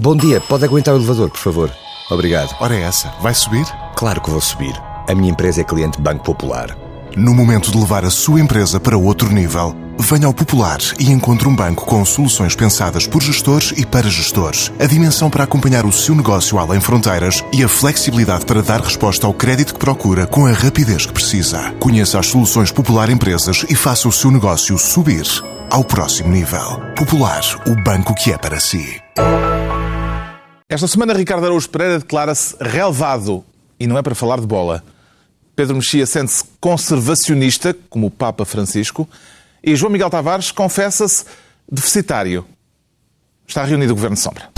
Bom dia, pode aguentar o elevador, por favor? Obrigado. Ora é essa, vai subir? Claro que vou subir. A minha empresa é cliente Banco Popular. No momento de levar a sua empresa para outro nível, venha ao Popular e encontre um banco com soluções pensadas por gestores e para gestores. A dimensão para acompanhar o seu negócio além fronteiras e a flexibilidade para dar resposta ao crédito que procura com a rapidez que precisa. Conheça as soluções Popular Empresas e faça o seu negócio subir ao próximo nível. Popular, o banco que é para si. Esta semana, Ricardo Araújo Pereira declara-se relevado. E não é para falar de bola. Pedro Mexia sente-se conservacionista, como o Papa Francisco. E João Miguel Tavares confessa-se deficitário. Está reunido o Governo de Sombra.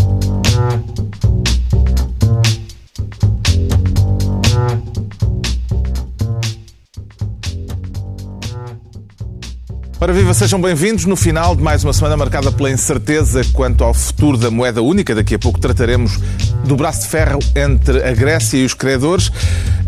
Ora viva, sejam bem-vindos no final de mais uma semana marcada pela incerteza quanto ao futuro da moeda única. Daqui a pouco trataremos do braço de ferro entre a Grécia e os credores.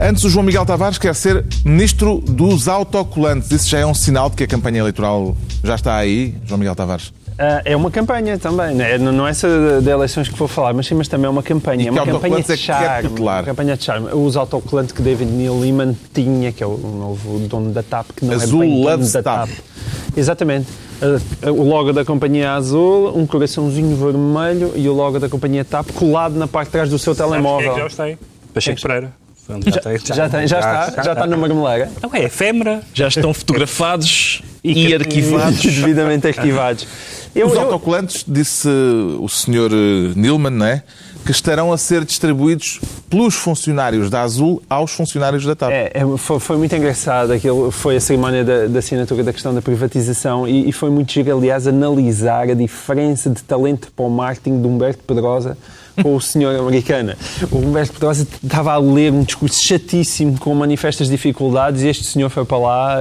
Antes, o João Miguel Tavares quer ser ministro dos autocolantes. Isso já é um sinal de que a campanha eleitoral já está aí, João Miguel Tavares? Uh, é uma campanha também, não é essa de eleições que vou falar, mas sim, mas também é uma campanha. É uma campanha de é charme. Que é uma campanha de charme. Os autocolantes que David Neil Lehman tinha, que é o novo dono da TAP, que não Azul é bem dono da TAP. TAP. Exatamente. Uh, o logo da companhia azul, um coraçãozinho vermelho e o logo da companhia TAP colado na parte de trás do seu telemóvel. É já sei. Pacheco Pereira. Já, tem, já, já, tem, já, está, já está na marmeleira. Não é efêmera. Já estão fotografados e, e arquivados. Devidamente arquivados. Eu, Os autocolantes, disse o Sr. Nilman, não é? Que estarão a ser distribuídos pelos funcionários da Azul aos funcionários da TAP. É, é foi, foi, muito engraçado. Aquilo foi a cerimónia da, da assinatura da questão da privatização e, e, foi muito giro, aliás, analisar a diferença de talento para o marketing de Humberto Pedrosa com o senhor americano. O Humberto Pedrosa estava a ler um discurso chatíssimo com manifestas dificuldades e este senhor foi para lá,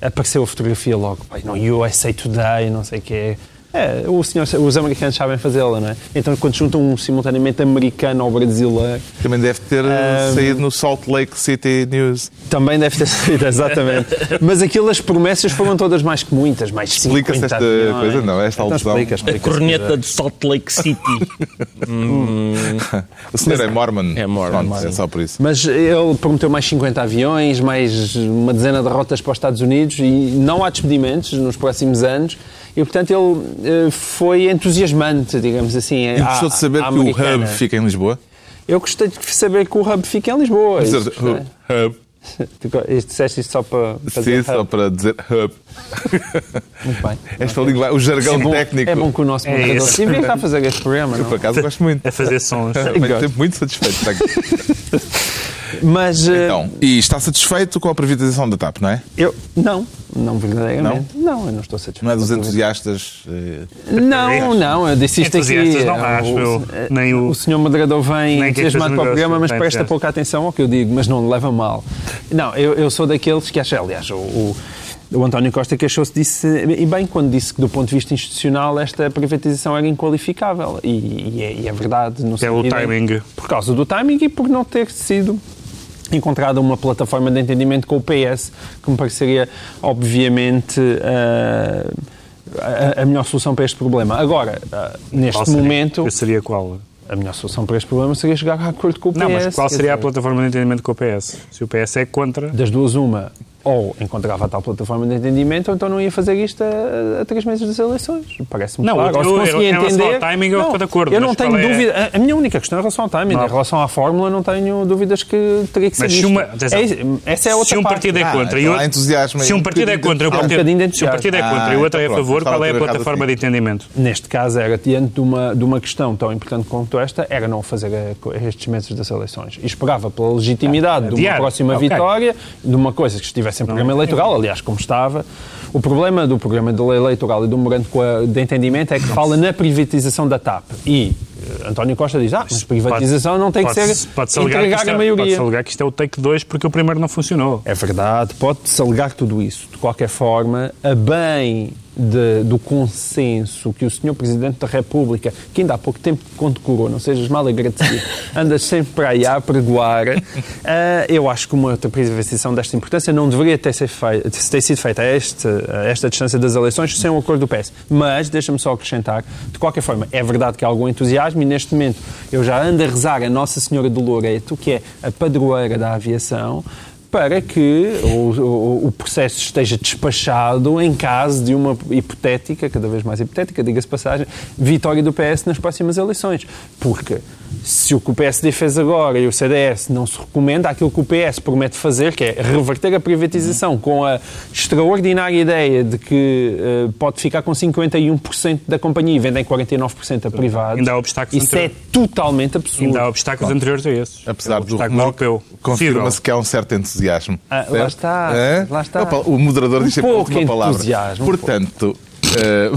apareceu a fotografia logo. Não, USA Today, não sei o que é é, o senhor, os americanos sabem fazê-la, não é? Então, quando juntam um simultaneamente americano ao brasileiro... Também deve ter um, saído no Salt Lake City News. Também deve ter saído, exatamente. Mas aquilo, as promessas foram todas mais que muitas, mais Explica-se esta aviões. coisa, não? Esta então, alusão. Explica, explica, a corneta de Salt Lake City. hum. o senhor é Mormon. É Mormon. Pronto, é só por isso. Mas ele prometeu mais 50 aviões, mais uma dezena de rotas para os Estados Unidos e não há despedimentos nos próximos anos. E, portanto, ele uh, foi entusiasmante, digamos assim. E gostou de saber que o Hub fica em Lisboa? Eu gostei de saber que o Hub fica em Lisboa. Mas, isso, uh, Hub. Isto disseste isto só para, para Sim, só hub. para dizer hub. Muito bem. Esta okay. língua, o jargão é bom, técnico. É bom que o nosso moderador é sempre está a fazer este programa. Eu, por acaso, gosto muito. É fazer sons. Estou muito satisfeito. Mas, então, e está satisfeito com a privatização da TAP, não é? Eu, não, não verdadeiramente. Não, não eu não estou satisfeito. Não é dos entusiastas? Não, não, eu disse isto aqui. Não acho, o, eu, nem o, o senhor moderador vem entusiasmado para o programa, mas presta pouca atenção ao que eu digo, mas não leva mal. Não, eu, eu sou daqueles que acham, aliás, o, o o António Costa queixou-se disso, e bem, quando disse que do ponto de vista institucional esta privatização era inqualificável. E, e, é, e é, verdade. No Pelo timing. Por causa do timing e por não ter sido encontrada uma plataforma de entendimento com o PS, que me pareceria, obviamente, uh, a, a, melhor solução para este problema. Agora, uh, neste qual seria, momento... seria qual? A melhor solução para este problema seria chegar a acordo com o PS. Não, mas qual seria a plataforma de entendimento com o PS? Se o PS é contra... Das duas, uma, ou encontrava a tal plataforma de entendimento, ou então não ia fazer isto a, a três meses das eleições. Parece-me não, claro. Eu, se conseguia eu, entender... ao timing eu estou de acordo. Eu não tenho é... dúvida. A minha única questão é em relação ao timing. Não. Em relação à fórmula, não tenho dúvidas que teria que ser Mas se uma, é, Essa é outra Se um parte. partido é contra ah, e outro... entusiasmo se um partido é contra, um partido, se um partido é contra e o outro é a favor, qual é a plataforma de entendimento? Neste caso, era diante de uma, de uma questão tão importante quanto esta, era não fazer estes meses das eleições. E esperava pela legitimidade de uma próxima vitória, de uma coisa que estivesse em programa eleitoral, aliás, como estava. O problema do programa de lei eleitoral e do memorando de entendimento é que fala na privatização da TAP. E António Costa diz, ah, mas privatização pode, não tem pode, que ser pode entregar é, a maioria. Pode-se alegar que isto é o take 2 porque o primeiro não funcionou. É verdade, pode-se alegar tudo isso. de qualquer forma, a bem de, do consenso que o Sr. Presidente da República, que ainda há pouco tempo condecorou, não sejas mal agradecido, anda sempre para aí a pregoar, uh, eu acho que uma outra privatização desta importância não deveria ter, ser feita, ter sido feita a, este, a esta distância das eleições sem o acordo do PS. Mas, deixa-me só acrescentar, de qualquer forma, é verdade que há algum entusiasmo e neste momento eu já ando a rezar a Nossa Senhora do Loreto, que é a padroeira da aviação, para que o, o, o, processo esteja despachado em caso de uma hipotética, cada vez mais hipotética, diga-se passagem, vitória do PS nas próximas eleições. Porque se o que o PSD fez agora e o CDS não se recomenda, aquilo que o PS promete fazer, que é reverter a privatização com a extraordinária ideia de que uh, pode ficar com 51% da companhia e vendem 49% a privado. Ainda há obstáculos Isso é totalmente absurdo. Ainda há obstáculos Bom, anteriores a esses. Apesar do europeu, confirma-se que há um certo entusiasmo. Ah, lá está, é? lá está. Opa, o moderador um disse a última palavra. Entusiasmo, Portanto... Uh...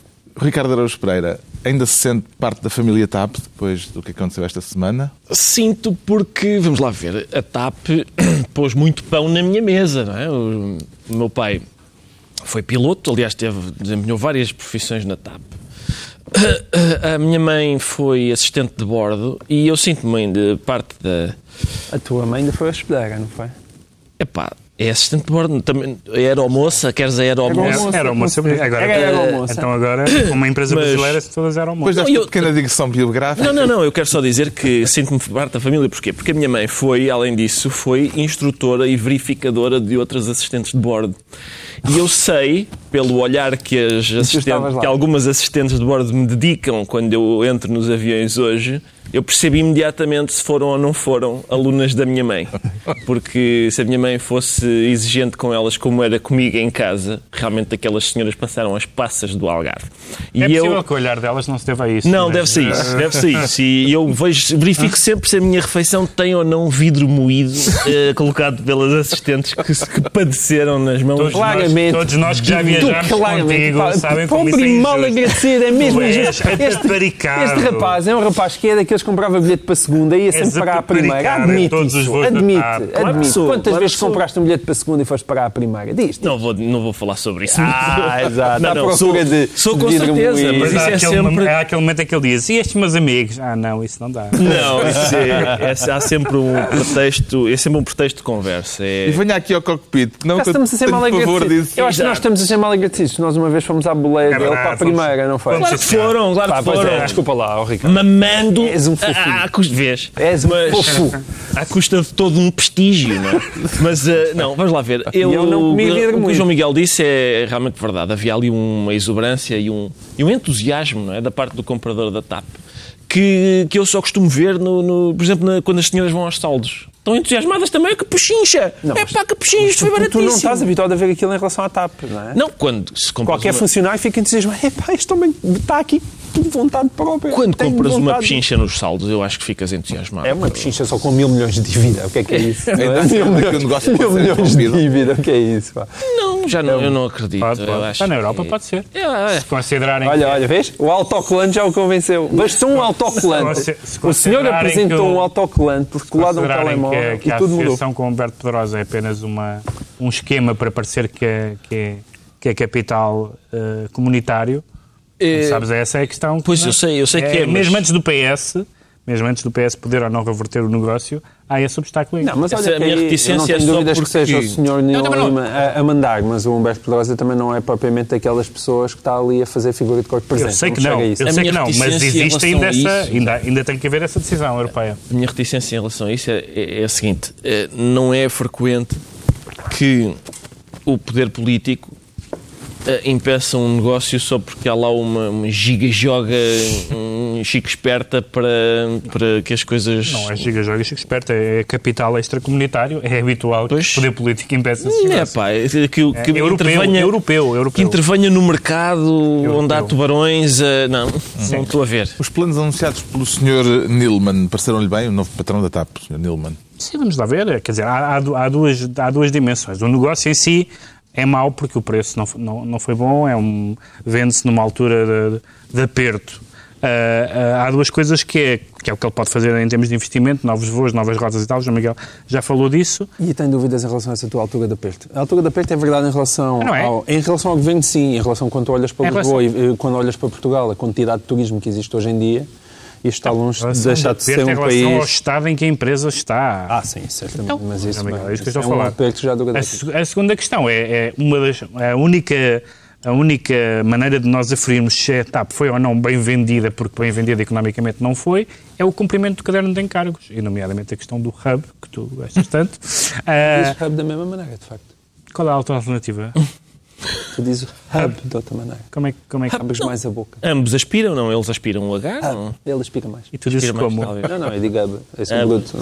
Ricardo Araújo Pereira, ainda se sente parte da família TAP depois do que aconteceu esta semana? Sinto porque, vamos lá ver, a TAP pôs muito pão na minha mesa, não é? O, meu pai foi piloto, aliás, teve, desempenhou várias profissões na TAP. A minha mãe foi assistente de bordo e eu sinto-me de parte da... A tua mãe ainda foi hospedeira, não foi? Epá, é assistente de bordo, também, aeromoça, queres a aeromoça? Aeromoça, agora, era então agora, uma empresa Mas- brasileira, todas eram Depois moças. desta eu- pequena digressão biográfica. Não, não, não, eu quero só dizer que sinto-me parte da família. Porquê? Porque a minha mãe foi, além disso, foi instrutora e verificadora de outras assistentes de bordo. E eu sei, pelo olhar que, as assistentes, que algumas assistentes de bordo me dedicam quando eu entro nos aviões hoje, eu percebi imediatamente se foram ou não foram alunas da minha mãe. Porque se a minha mãe fosse exigente com elas como era comigo em casa, realmente aquelas senhoras passaram as passas do Algarve. E É eu... possível que o olhar delas não se deva a isso. Não, mas- deve ser isso, deve ser isso. E eu vejo, verifico sempre se a minha refeição tem ou não vidro moído eh, colocado pelas assistentes que, que padeceram nas mãos. Todos Claramente. nós, todos nós que já viajamos claramente, contigo sabem como isso é mal agradecido, é mesmo injusto. Este, este rapaz é um rapaz que é daqueles que comprava bilhete para a segunda e ia sempre És parar a primeira. em Admite isso. Admite, admite. sou, Quantas claro vezes compraste um bilhete para a segunda e foste parar a primeira? Diz Não vou, não vou falar sobre isso. Ah, exato. Não, não, sou, de- sou com certeza, mas isso há é aquele, sempre. há aquele momento em que ele diz: e estes meus amigos? Ah, não, isso não dá. Não, isso é, é- há sempre um pretexto, é sempre um pretexto de conversa. É... E venha aqui ao cockpit. Não estamos a ser mal agradecidos. Eu acho que nós estamos a ser mal agradecidos. Nós uma vez fomos à boleia É dele para a primeira, não foi? Claro que foram, claro que foram. é, desculpa lá, Ricardo. Mamando És um fofinho. à, à custa, vês? És um Mas- fofo. à custa de todo um prestígio, não é? Mas, eh, não, vamos lá ver. Eu, eu não comi vidro o que o. João Miguel disse é realmente verdade. Havia ali uma exuberância e um, e um entusiasmo não é? da parte do comprador da TAP que, que eu só costumo ver, no, no- por exemplo, na- quando as senhoras vão aos saldos. Estão entusiasmadas também, que pochincha! Não, é pá, que pochincha, isto foi Tu baratíssimo. não estás habituado a ver aquilo em relação à TAP, não é? Não, quando se Qualquer uma- funcionário fica entusiasmado. Epá, este homem está aqui por vontade própria. Quando Tenho compras uma vontade. pechincha nos saldos, eu acho que ficas entusiasmado. É uma pechincha só com mil milhões de dívida. O que é que é isso? Ainda Não é? Mil é que o milhões, negócio mil milhões de dívida. O que é isso? pá? Não, já não, eu não acredito. Pode, Eu pode. acho Está na que- Europa, pode ser. É, é. Se considerarem Olha, que- olha, vês? O autocolante já o convenceu. Bastou um autocolante. Se- se O senhor apresentou que o- um autocolante colado a um telemóvel que, que e a tudo mudou. associação com o Humberto Pedrosa é apenas uma, um esquema para parecer que é, que é, que é capital eh, comunitário, É, sabes, essa é a questão. Pois, eu sei- eu sei que é, mas- Mesmo antes do PS, mesmo antes do PS poder ou não reverter o negócio, há esse obstáculo aí. Não, mas olha é a que minha reticência não é tenho só dúvidas que porque- seja o senhor não. Lima a, a mandar, mas o Humberto Pedrosa também não é propriamente daquelas pessoas que está ali a fazer figura de corpo presente. Eu sei que não, a eu sei que não, mas existe ainda essa, isso- ainda, ainda tem que haver essa decisão europeia. A minha reticência em relação a isso é, é- é a seguinte: eh, não é frequente que o poder político eh, impeça um negócio só porque há lá uma, uma giga-joga um chico esperta para, para que as coisas. Não é giga joga chico esperto, é capital extracomunitário, é habitual que Pois. o poder político impeça esses É, negócios. pá, é que, que É europeu, intervenha, europeu, europeu. que intervenha no mercado onde há tubarões. eh, não, não estou a ver. Os planos anunciados pelo Sr. Nilman pareceram-lhe bem, o novo patrão da TAP, o Sr. Nilman. Sim, vamos lá ver. Quer dizer, há, há duas, há duas dimensões. O negócio em si é mau porque o preço não, não, não foi bom, é um, vende-se numa altura de, de aperto ah, há duas coisas que é, que é o que ele pode fazer em termos de investimento, novos voos, novas rotas e tal. O João Miguel já falou disso. E tem dúvidas em relação a essa tua altura de aperto? A altura de aperto é verdade em relação, Não é? ao, em relação ao governo, sim. Em relação quando olhas para Lisboa e eh, quando olhas para Portugal, a quantidade de turismo que existe hoje em dia, isto está longe de deixar de ser em um relação ao país... estado em que a empresa está. Ah, sim, certamente. Então, mas isso, é isso que estou é a um falar. aperto já do A, a segunda questão é, é uma das a única a única maneira de nós aferirmos se a TAP foi ou não bem vendida, porque bem vendida economicamente não foi, é o cumprimento do caderno de encargos, e nomeadamente a questão do hub, que tu gostas tanto. Ah, Diz hub da mesma maneira, de facto. qual é a outra alternativa? Tu dizes hub de outra maneira. Como é, que- como é que... Abres mais a boca. Ambos aspiram, não? Eles aspiram o H? não? Ele explica mais. E tu dizes Aspira mais, como? talvez. Não, não, eu digo hub. Esse é Hub, bruto.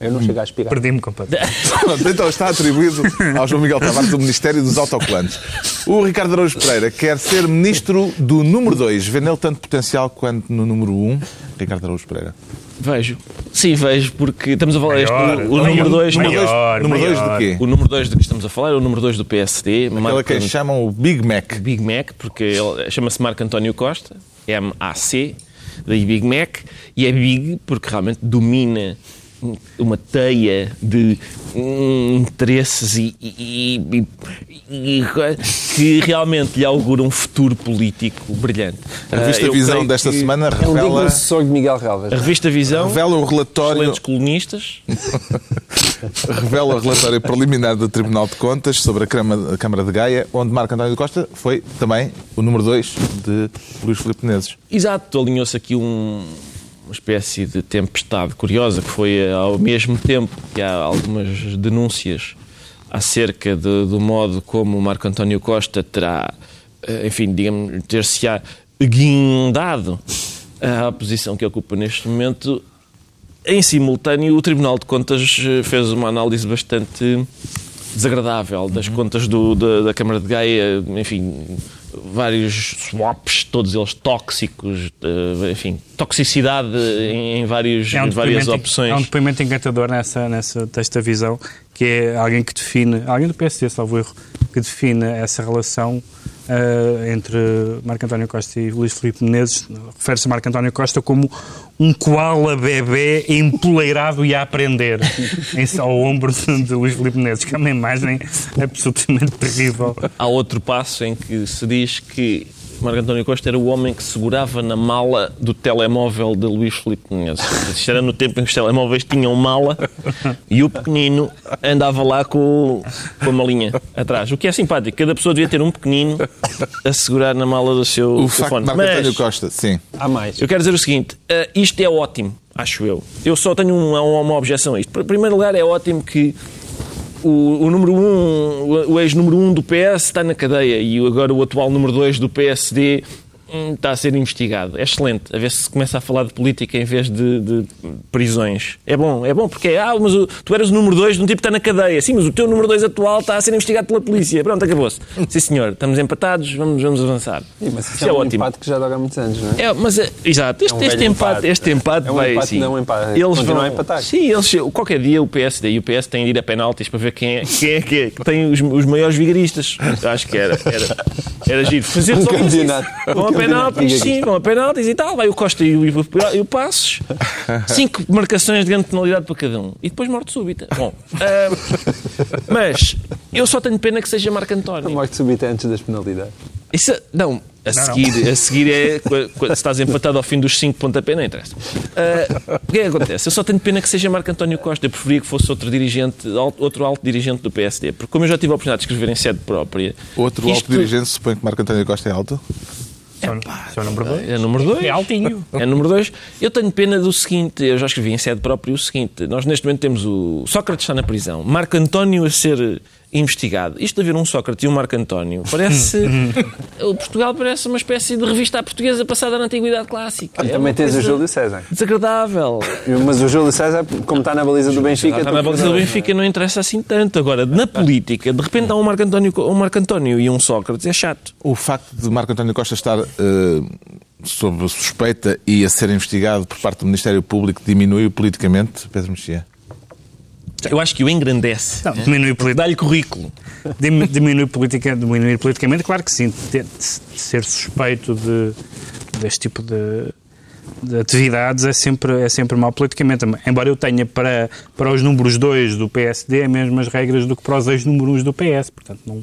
Eu não chego a aspirar. Perdi-me completamente. Então está atribuído ao João Miguel Tavares o Ministério dos Autocolantes. O Ricardo Araújo Pereira quer ser ministro do número 2. Vê nele tanto potencial quanto no número 1. Um. Ricardo Araújo Pereira. Vejo. Sim, vejo, porque estamos a falar. este- Maior, o, o maior, número 2 maior, número dois maior. de quê? O número 2 de que estamos a falar é o número 2 do PSD. Aquela Marco- que eles chamam o Big Mac. Big Mac, porque ele chama-se Marco António Costa, M-A-C, daí Big Mac, e é Big porque realmente domina uma teia de interesses e, e- e- e- e- que realmente lhe augura um futuro político brilhante. A revista eu Visão desta que semana É um revela, de Miguel Relvas. A revista Visão, revela o relatório excelentes colunistas, revela o relatório preliminar do Tribunal de Contas sobre a Câmara, a Câmara de Gaia, onde Marco António Costa foi também o número 2 de Luís Filipe Menezes. Exato, alinhou-se aqui um- espécie de tempestade curiosa que foi eh, ao mesmo tempo que há algumas denúncias acerca de- do modo como o Marco António Costa terá, eh, enfim, digamos, ter-se-á guindado à posição que ocupa neste momento. Em simultâneo, o Tribunal de Contas eh, fez uma análise bastante desagradável das contas do- da, da Câmara de Gaia, enfim, vários swaps, todos eles tóxicos, eh, enfim, toxicidade em, vários, É um em várias opções. É um depoimento encantador nessa, nessa desta visão, que é alguém que define, alguém do PSD, salvo erro, que define essa relação ah, entre Marco António Costa e Luís Filipe Menezes. Refere-se a Marco António Costa como um koala bebê empoleirado e a aprender em, ao ombro de, de Luís Filipe Menezes, que é uma imagem absolutamente terrível. Há outro passo em que se diz que Marco António Costa era o homem que segurava na mala do telemóvel de Luís Filipe Menezes. Isto era no tempo em que os telemóveis tinham mala e o pequenino andava lá com, com a malinha atrás. O que é simpático. Cada pessoa devia ter um pequenino a segurar na mala do seu O facto telefone. de Marco Mas- António Costa, sim. Há mais. eu quero dizer o seguinte: eh, isto é ótimo, acho eu. Eu só tenho uma, uma objeção a isto. Em primeiro lugar, é ótimo que o, o número 1, um, o ex-número 1 um do PS está na cadeia e agora o atual número 2 do PSD hum, está a ser investigado. É excelente. A ver se começa a falar de política em vez de, de prisões. É bom, é bom porque é, ah, mas o- tu eras o número 2 de um tipo que está na cadeia. Sim, mas o teu número 2 atual está a ser investigado pela polícia. Pronto, acabou-se. Sim, senhor, estamos empatados, vamos, vamos avançar. Sim, mas isso Isso é, é um ótimo. empate que já dura há muitos anos, não é? É, mas, é, exato, este, É um este empate, empate. este empate É um vai empate, assim. não um empate. Eles vão a empatar. Sim, eles, qualquer dia o PSD e o PS têm de ir a penaltis para ver quem é, quem é que, é, que tem os, os maiores vigaristas. Acho que era, era, era giro. Fazer Um só isso. campeonato. Vão a campeonato penaltis, sim, vão a penaltis e tal. Vai o Costa e o, e o, Passos. Cinco marcações de grande penalidade para cada um. E depois morte súbita. Bom, ah, mas eu só tenho pena que seja Marco A António. morte súbita antes das penalidades. Isso, não, a seguir, a seguir é se estás empatado ao fim dos 5 pontapé, não interessa. Ah, o que é que acontece? Eu só tenho pena que seja Marco António Costa. Eu preferia que fosse outro dirigente, outro alto dirigente do PSD. Porque como eu já tive a oportunidade de escrever em sede própria. Outro isto alto dirigente supõe que Marco António Costa é alto. Só, só o número 2. É número 2. É altinho. É número 2. Eu tenho pena do seguinte, eu já escrevi em sede própria o seguinte: nós neste momento temos o Sócrates está na prisão, Marco António a ser investigado. Isto de haver um Sócrates e um Marco António parece. o Portugal parece uma espécie de revista à portuguesa passada na Antiguidade Clássica. É Também uma tens o Júlio César. Desagradável. Mas o Júlio César, como está na baliza do Benfica... Está na baliza do Benfica não interessa assim tanto. Agora, na política, de repente há um Marco António, um Marco António e um Sócrates, é chato. O facto de Marco António Costa estar eh, sob suspeita e a ser investigado por parte do Ministério Público diminui politicamente, Pedro Mexia? Eu acho que o engrandece. Não, diminui. Dá-lhe currículo. Dim- Diminuir, politica, diminuir politicamente, claro que sim. De ser suspeito de, deste tipo de, de atividades é sempre, é sempre mau politicamente. Embora eu tenha para, para os números 2 do PSD as mesmas regras do que para os ex-números do PS. Portanto, não,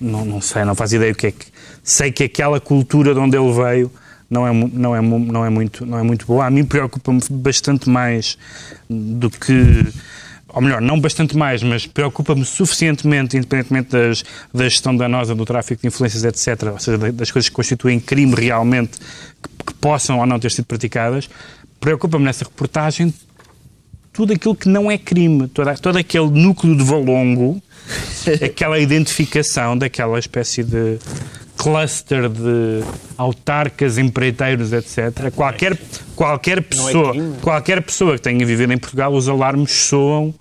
não, não sei, não faço ideia o que é que. Sei que aquela cultura de onde ele veio não é, não é, não é, muito, não é muito boa. A mim preocupa-me bastante mais do que ou melhor, não bastante mais, mas preocupa-me suficientemente, independentemente das, da gestão danosa, do tráfico de influências, etc., ou seja, das coisas que constituem crime realmente, que, que possam ou não ter sido praticadas, preocupa-me nessa reportagem tudo aquilo que não é crime, todo, todo aquele núcleo de valongo, aquela identificação daquela espécie de cluster de autarcas, empreiteiros, etc. Qualquer, qualquer, pessoa, é qualquer pessoa que tenha vivido em Portugal, os alarmes soam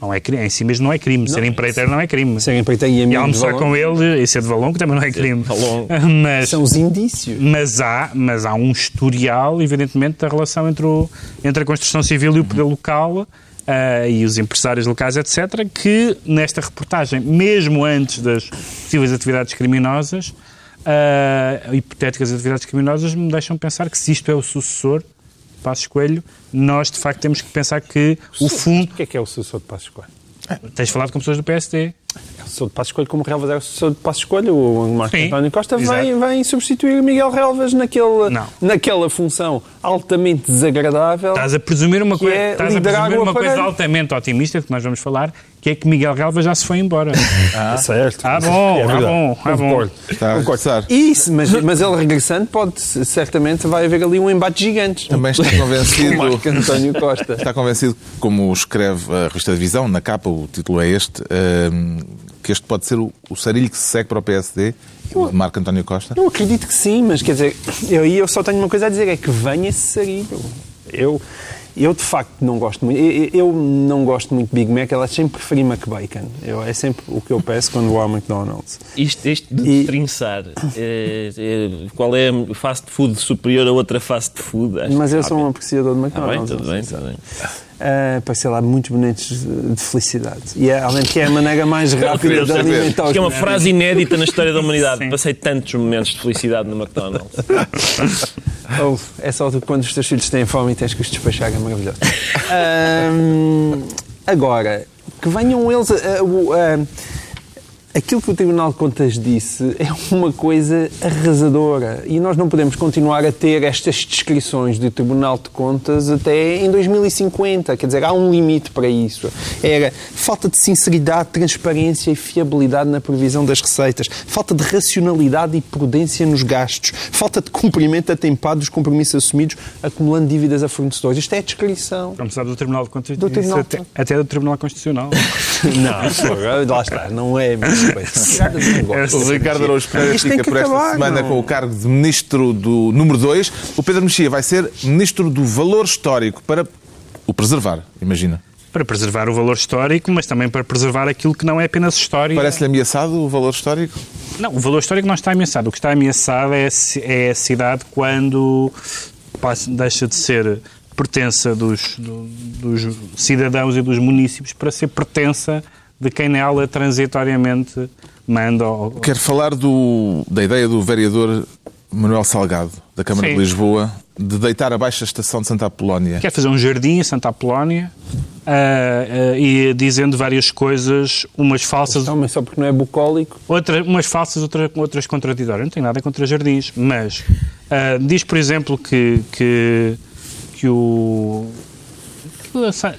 não é crime, em si mesmo não é crime. Não, ser empreiteiro não é crime. Ser empreiteiro e amigo E almoçar com ele e ser de valongo também não é crime. Mas, São os indícios. Mas há, mas há um historial, evidentemente, da relação entre, o, entre a construção civil e o poder local Uh, e os empresários locais, etc., que nesta reportagem, mesmo antes das possíveis atividades criminosas, uh, hipotéticas atividades criminosas, me deixam pensar que se isto é o sucessor de Passos Coelho, nós de facto temos que pensar que o fundo. O que é que é o sucessor de Passos Coelho? Tens falado com pessoas do PSD. O sucessor de Passos Coelho, como Relvas é o sucessor de Passos Coelho, o Marco Sim, António Costa vem, vem substituir Miguel Relvas naquele, naquela função altamente desagradável. Estás a presumir uma, coisa, é estás a presumir uma coisa altamente otimista, que nós vamos falar, que é que Miguel Relvas já se foi embora. Ah, certo. Ah, bom, é ah, bom, ah, bom. Está a regressar. Isso, mas, mas ele regressando, pode, certamente vai haver ali um embate gigante. Também está convencido. Marco António Costa. Está convencido, como escreve a revista de Visão, na capa, o título é este, ehm, que este pode ser o, o sarilho que se segue para o PSD, o de Marco António Costa? Eu acredito que sim, mas quer dizer, eu, eu só tenho uma coisa a dizer, é que venha esse sarilho. Eu, eu, de facto, não gosto muito. Eu, eu não gosto muito de Big Mac, ela sempre preferi McBacon. Eu, é sempre o que eu peço quando vou ao McDonald's. Isto, isto de e... trinçar, é, é, qual é a fast food superior a outra fast food? Acho Mas eu sou um apreciador de McDonald's. Ah, bem, tudo bem, tudo bem. Uh, para ser lá muitos momentos de felicidade. E é, além que é a maneira mais rápida de alimentar os que é uma frase inédita na história da humanidade. Sim. Passei tantos momentos de felicidade no McDonald's. oh, é só quando os teus filhos têm fome e tens que os despachar, é maravilhoso. agora, que venham eles. Uh, uh, aquilo que o Tribunal de Contas disse é uma coisa arrasadora e nós não podemos continuar a ter estas descrições do Tribunal de Contas até em 2050. Quer dizer, há um limite para isso. Era falta de sinceridade, transparência e fiabilidade na previsão das receitas, falta de racionalidade e prudência nos gastos, falta de cumprimento atempado dos compromissos assumidos, acumulando dívidas a fornecedores. Isto é a descrição. Sabe do Tribunal de Contas, do Tribunal até, até do Tribunal Constitucional. não, lá está, não é mesmo. O Ricardo Araújo Pereira fica por esta semana não. com o cargo de Ministro do número 2. O Pedro Mexia vai ser Ministro do Valor Histórico para o preservar, imagina. Para preservar o valor histórico, mas também para preservar aquilo que não é apenas história. Parece-lhe ameaçado o valor histórico? Não, o valor histórico não está ameaçado. O que está ameaçado é, é a cidade quando deixa de ser pertença dos, dos cidadãos e dos municípios para ser pertença de quem nela transitoriamente manda. Ou... Quero falar do, da ideia do vereador Manuel Salgado, da Câmara Sim. de Lisboa, de deitar abaixo a estação de Santa Apolónia. Quer fazer um jardim em Santa Apolónia uh, uh, e dizendo várias coisas, umas falsas. Não, mas só porque não é bucólico. Outra, umas falsas, outra, outras contraditórias. Não tem nada contra jardins, mas uh, diz, por exemplo, que, que, que o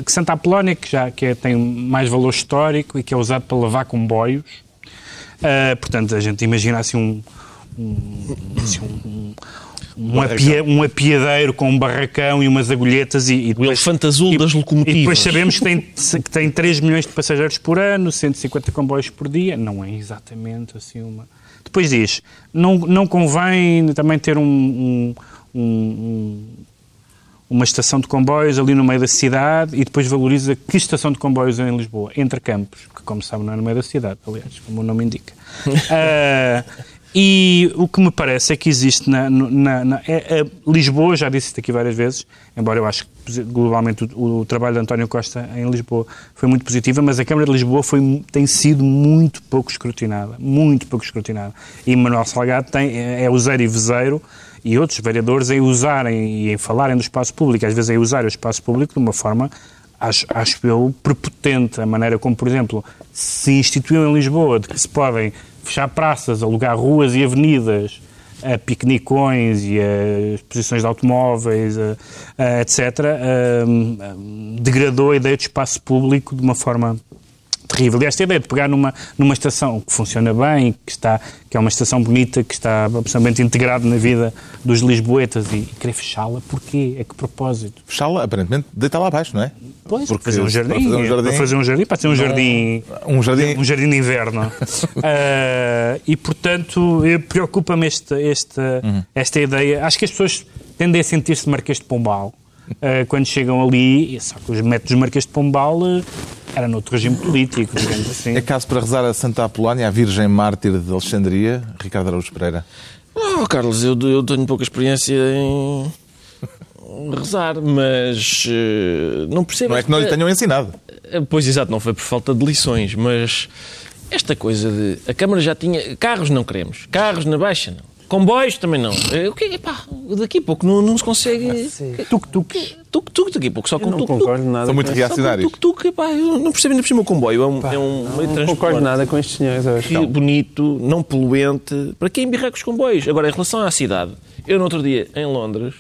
que Santa Apolónia, que já que é, tem mais valor histórico e que é usado para lavar comboios. Uh, portanto, a gente imagina assim um, um, assim, um, um, apia, um apiadeiro com um barracão e umas agulhetas e, e depois, o elefante azul e, das locomotivas. E depois sabemos que tem, que tem 3 milhões de passageiros por ano, 150 comboios por dia. Não é exatamente assim uma... Depois diz, não, não convém também ter um, um, uma estação de comboios ali no meio da cidade e depois valoriza que estação de comboios é em Lisboa? Entre Campos, que como sabe não é no meio da cidade, aliás, como o nome indica. uh, E o que me parece é que existe na. na, na é, é, Lisboa, já disse isto aqui várias vezes, embora eu acho que globalmente o, o, trabalho de António Costa em Lisboa foi muito positivo, mas a Câmara de Lisboa foi, tem sido muito pouco escrutinada. Muito pouco escrutinada. E Manuel Salgado tem, é, é useiro e vezeiro e outros vereadores em usarem e em falarem do espaço público, às vezes em usar o espaço público de uma forma acho, acho eu, prepotente. A maneira como, por exemplo, se instituiu em Lisboa de que se podem fechar praças, alugar ruas e avenidas a piquenicões e a exposições de automóveis, a, a, etc., a, degradou a ideia de espaço público de uma forma terrível. E esta ideia de pegar numa, numa estação que funciona bem, que, está, que é uma estação bonita, que está absolutamente integrada na vida dos lisboetas e, e querer fechá-la, porquê? A que propósito? Fechá-la, aparentemente, deita lá abaixo, não é? Pois, Porque fazer um jardim, para fazer um jardim, para fazer um jardim, para ser um jardim, um jardim, um jardim de inverno. uh, e, portanto, preocupa-me esta, esta, uhum. esta ideia. Acho que as pessoas tendem a sentir-se Marquês de Pombal. Uh, quando chegam ali, só que os métodos Marquês de Pombal uh, era noutro regime político, digamos assim. É caso para rezar a Santa Apolónia, a Virgem Mártir de Alexandria, Ricardo Araújo Pereira? Oh, Carlos, eu, eu tenho pouca experiência em rezar, mas uh, não percebo. Não é que não lhe tenham ensinado. Pois, exato, não foi por falta de lições, mas esta coisa de. A Câmara já tinha. Carros não queremos, carros na Baixa não. Comboios também não. Eh, o que pá, daqui a pouco não, não se consegue. Tuk-tuk. Tuk-tuk, daqui a pouco só com tuk-tuk. Não concordo nada. São muito reacionários. Tuk-tuk, pá, eu não percebo ainda por cima o comboio. É um, pá, é um não, meio Não concordo nada com estes senhores hoje. Que bonito, não poluente. Para quem embirra com os comboios? Agora, em relação à cidade, eu no outro dia, em Londres,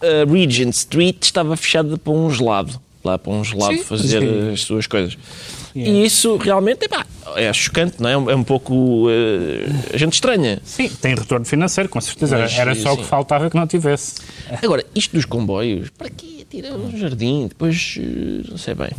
a Regent Street estava fechada para um gelado. Lá para um gelado sim, fazer sim. as suas coisas. Yeah. E isso realmente epá, é chocante, não é? É um pouco. Uh, a gente estranha. Sim, tem retorno financeiro, com certeza. Mas, Era só o que faltava que não tivesse. Agora, isto dos comboios, para quê? Tira um jardim, depois. Uh, não sei bem.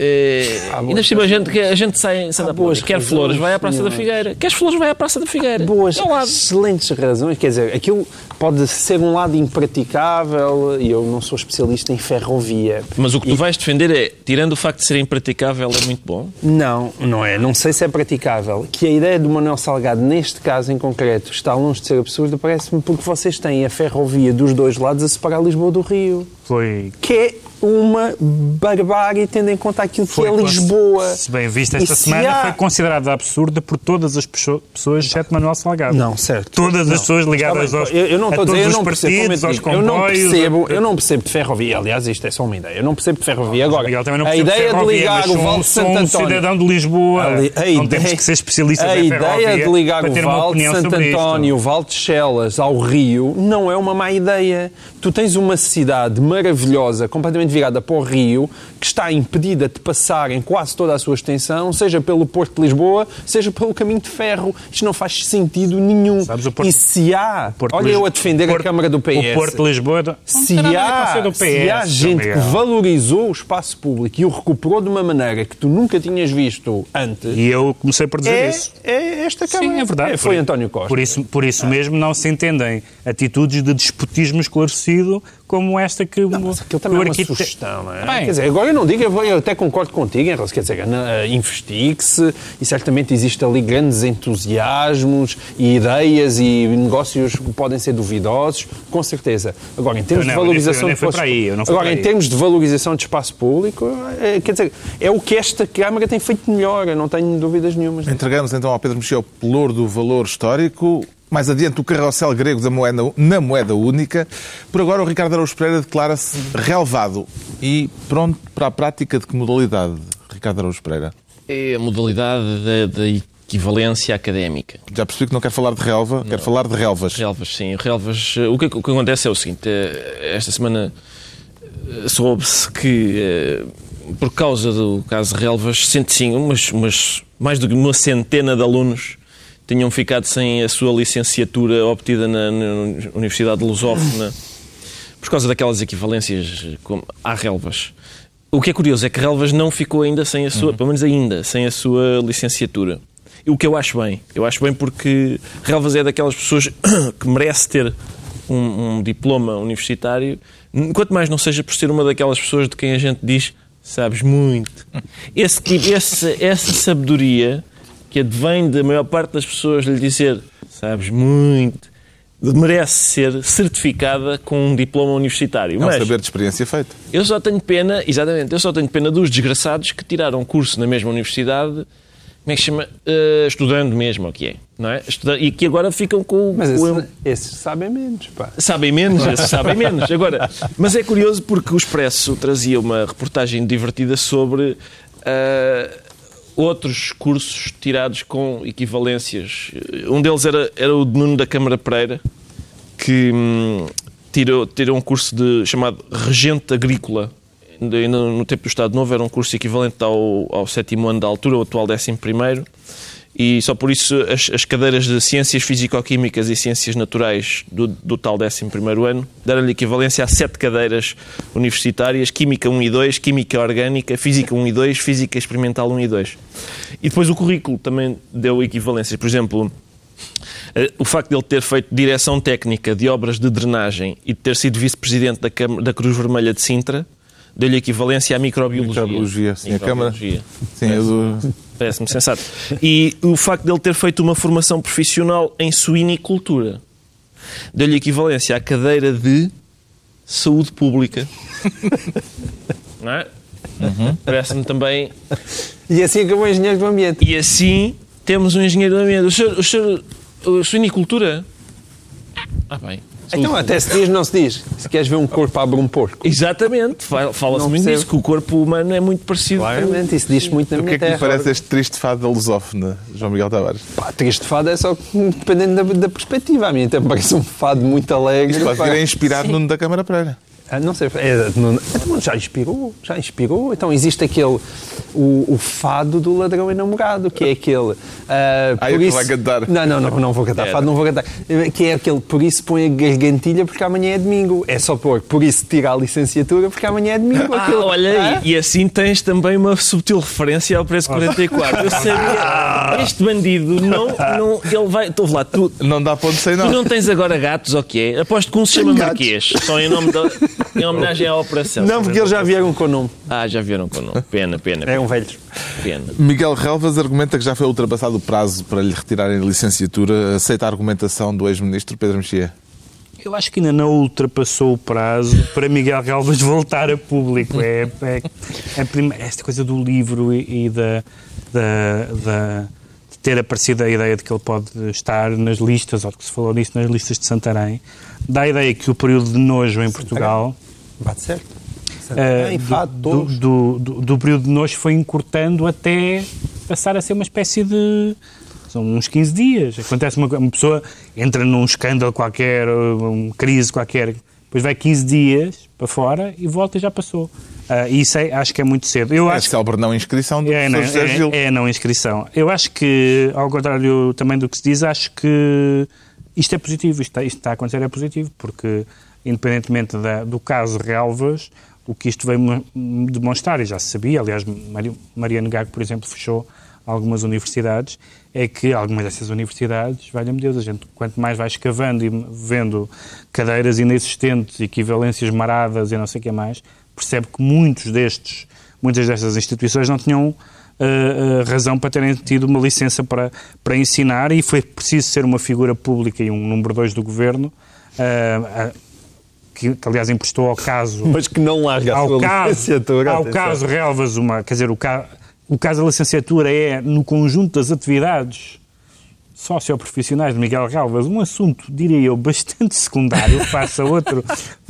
Uh, ainda por cima a gente, a gente sai em Santa Boas quer flores, vai à Praça da Figueira. Queres flores, vai à Praça da Figueira. Boas, excelentes razões. Quer dizer, aquilo pode ser um lado impraticável e eu não sou especialista em ferrovia. Mas o que tu vais defender é, tirando o facto de ser impraticável, é muito bom? Não, não é. Não sei se é praticável. Que a ideia do Manuel Salgado, neste caso em concreto, está longe de ser absurda, parece-me porque vocês têm a ferrovia dos dois lados a separar Lisboa do Rio. Foi. Que é uma barbárie tendo em conta aquilo que é Lisboa. Se bem visto, esta semana há... foi considerada absurda por todas as pessoas, exceto Manuel Salgado. Não, certo. Todas não. as pessoas ligadas aos, eu, eu não a dizer, eu não partidos, aos comboios. Eu não percebo, eu não percebo de ferrovia. Aliás, isto é só uma ideia. Eu não percebo de ferrovia. Agora, a ideia de, de ligar o Val de Santo António... Sou um cidadão de Lisboa. A, a não ideia, temos que ser especialistas. A ideia de ligar o Val de Santo António, o Val de Chelas ao Rio não é uma má ideia. Tu tens uma cidade maravilhosa, completamente virada para o Rio, que está impedida de passar em quase toda a sua extensão, seja pelo Porto de Lisboa, seja pelo caminho de ferro. Isto não faz sentido nenhum. Porto, e se há, Porto olha eu a defender Porto, a Câmara do PS. O Porto de Lisboa se há, PS, se há gente que valorizou o espaço público e o recuperou de uma maneira que tu nunca tinhas visto antes. E eu comecei por dizer é, isso. É esta Câmara. Sim, é verdade. É, foi por, António Costa. Por isso, por isso ah. mesmo não se entendem atitudes de despotismo esclarecido como esta que não, mas aquilo também uma sugestão, não é? Bem, quer dizer, agora eu não digo, eu até concordo contigo, Henrique, quer dizer, eh, investigue-se e certamente existe ali grandes entusiasmos e ideias e negócios que podem ser duvidosos, com certeza. Agora, em termos não, de valorização de espaço agora, em termos de valorização de espaço público, é, quer dizer, é o que esta Câmara tem feito melhor, eu não tenho dúvidas nenhumas. Entregamos então ao Pedro o pelour do valor histórico. Mais adiante, o carrossel grego da moeda, na moeda única. Por agora, o Ricardo Araújo Pereira declara-se relevado e pronto para a prática de que modalidade, Ricardo Araújo Pereira? É a modalidade da, da equivalência académica. Já percebi que não quer falar de relva, não. quer falar de relvas. Relvas, sim. Relvas, o que, o que acontece é o seguinte, eh, esta semana eh, soube-se que, eh, por causa do caso de relvas, 105, umas, umas, mais do que uma centena de alunos tinham ficado sem a sua licenciatura obtida na, na Universidade Lusófona por causa daquelas equivalências como, à relvas. O que é curioso é que Relvas não ficou ainda sem a sua, uhum. pelo menos ainda, sem a sua licenciatura. O que eu acho bem. Eu acho bem porque Relvas é daquelas pessoas que merece ter um, um, diploma universitário, quanto mais não seja por ser uma daquelas pessoas de quem a gente diz sabes muito. Esse, esse, essa sabedoria que advém da maior parte das pessoas lhe dizer sabes? Muito. Merece ser certificada com um diploma universitário. É um Mas saber de experiência feito. eu só tenho pena, exatamente, eu só tenho pena dos desgraçados que tiraram curso na mesma universidade, como é que se chama? Eh, estudando mesmo, o que é? Não é? Estuda- E que agora ficam com, Mas com esses, esses sabem menos, pá. Sabem menos, esses sabem menos. Agora, mas é curioso porque o Expresso trazia uma reportagem divertida sobre ah, outros cursos tirados com equivalências. Um deles era, era o de Nuno da Câmara Pereira, que hum, tirou, tirou um curso de, chamado Regente Agrícola. No no tempo do Estado Novo era um curso equivalente ao, ao sétimo ano da altura, o atual décimo primeiro. E só por isso as, as cadeiras de Ciências Físico-Químicas e Ciências Naturais do, do tal 11 ano deram-lhe equivalência a sete cadeiras universitárias, Química 1 e 2, Química Orgânica, Física 1 e 2, Física Experimental 1 e 2. E depois o currículo também deu equivalências. Por exemplo, eh, o facto de ele ter feito direção técnica de obras de drenagem e de ter sido vice-presidente da, da Cruz Vermelha de Sintra deu-lhe equivalência à microbiologia. Microbiologia, sim. A Câmara- Microbiologia. Sim, do... Parece-me sensato. E o facto de ele ter feito uma formação profissional em suinicultura deu-lhe equivalência à cadeira de saúde pública. Não é? Parece-me também. E assim acabou o engenheiro do ambiente. E assim temos um engenheiro do ambiente. O senhor, o senhor a suinicultura? Ah, bem. Então até se diz, não se diz. Se queres ver um corpo, abre um porco. Exatamente. Fala- Fala-se Não muito disso, que o corpo humano é muito parecido com Claramente, isso diz muito na O que minha é que lhe parece este triste fado da lusófona, João Miguel Tavares? Pá, triste fado é só dependendo da, da perspectiva. A mim até me parece um fado muito alegre. Isto pode vir a inspirar Nuno da Câmara Pereira. Ah, não sei, é, não- então, já inspirou, já inspirou. Então existe aquele, o, o fado do ladrão enamorado, que é aquele... ah, Ah, é por que isso- vai cantar. Não, não, não, não vou cantar, Era. fado não vou cantar. Que é aquele, por isso põe a gargantilha porque amanhã é domingo. É só pôr, por isso tira a licenciatura porque amanhã é domingo. Ah, Aquele- olha, Ah? e, e assim tens também uma subtil referência ao preço 44. Eu sabia. Este bandido não. não ele vai. Estou lá, tu, Não dá ponto sem tu não. não tens agora gatos, é? Aposto que um se chama Marquês. Só em, nome da, em homenagem à operação. Não, porque eles já vieram com o nome. Ah, já vieram com o nome. Pena, pena, É um velho. pena. Miguel Relvas argumenta que já foi ultrapassado o prazo para lhe retirarem a licenciatura. Aceita a argumentação do ex-ministro Pedro Mexia? Eu acho que ainda não ultrapassou o prazo para Miguel Galvas voltar a público. É, é, é prima- esta coisa do livro e, e da, da, da- de ter aparecido a ideia de que ele pode estar nas listas, ou que se falou disso nas listas de Santarém, dá a ideia que o período de nojo em Portugal. Bate certo. fado, do, do, do, do período de nojo foi encurtando até passar a ser uma espécie de. São uns 15 dias. Acontece uma, uma pessoa entra num escândalo qualquer, uma crise qualquer, depois vai 15 dias para fora e volta e já passou. E isso é- acho que é muito cedo. Eu É acho célebre não inscrição do é, não, professor José Gil. é, é a não inscrição. Eu acho que, ao contrário também do que se diz, acho que isto é positivo, isto está, isto está a acontecer é positivo, porque independentemente da- do caso Relvas, o que isto veio mo- demonstrar, e já se sabia, aliás, Mari- Mariano Gago, por exemplo, fechou algumas universidades, é que algumas dessas universidades, valha-me Deus, a gente quanto mais vai escavando e vendo cadeiras inexistentes, equivalências maradas e não sei o que mais, percebe que muitos destes, muitas destas instituições não tinham uh, uh, razão para terem tido uma licença para, para ensinar e foi preciso ser uma figura pública e um número dois do governo, uh, que, que, aliás emprestou ao caso Mas que não larga a ao sua caso, licenciatura. ao atenção. caso Relvas, uma, quer dizer, o, ca, o caso da licenciatura é no conjunto das atividades socioprofissionais de Miguel Relvas, um assunto, diria eu, bastante secundário, face a outro,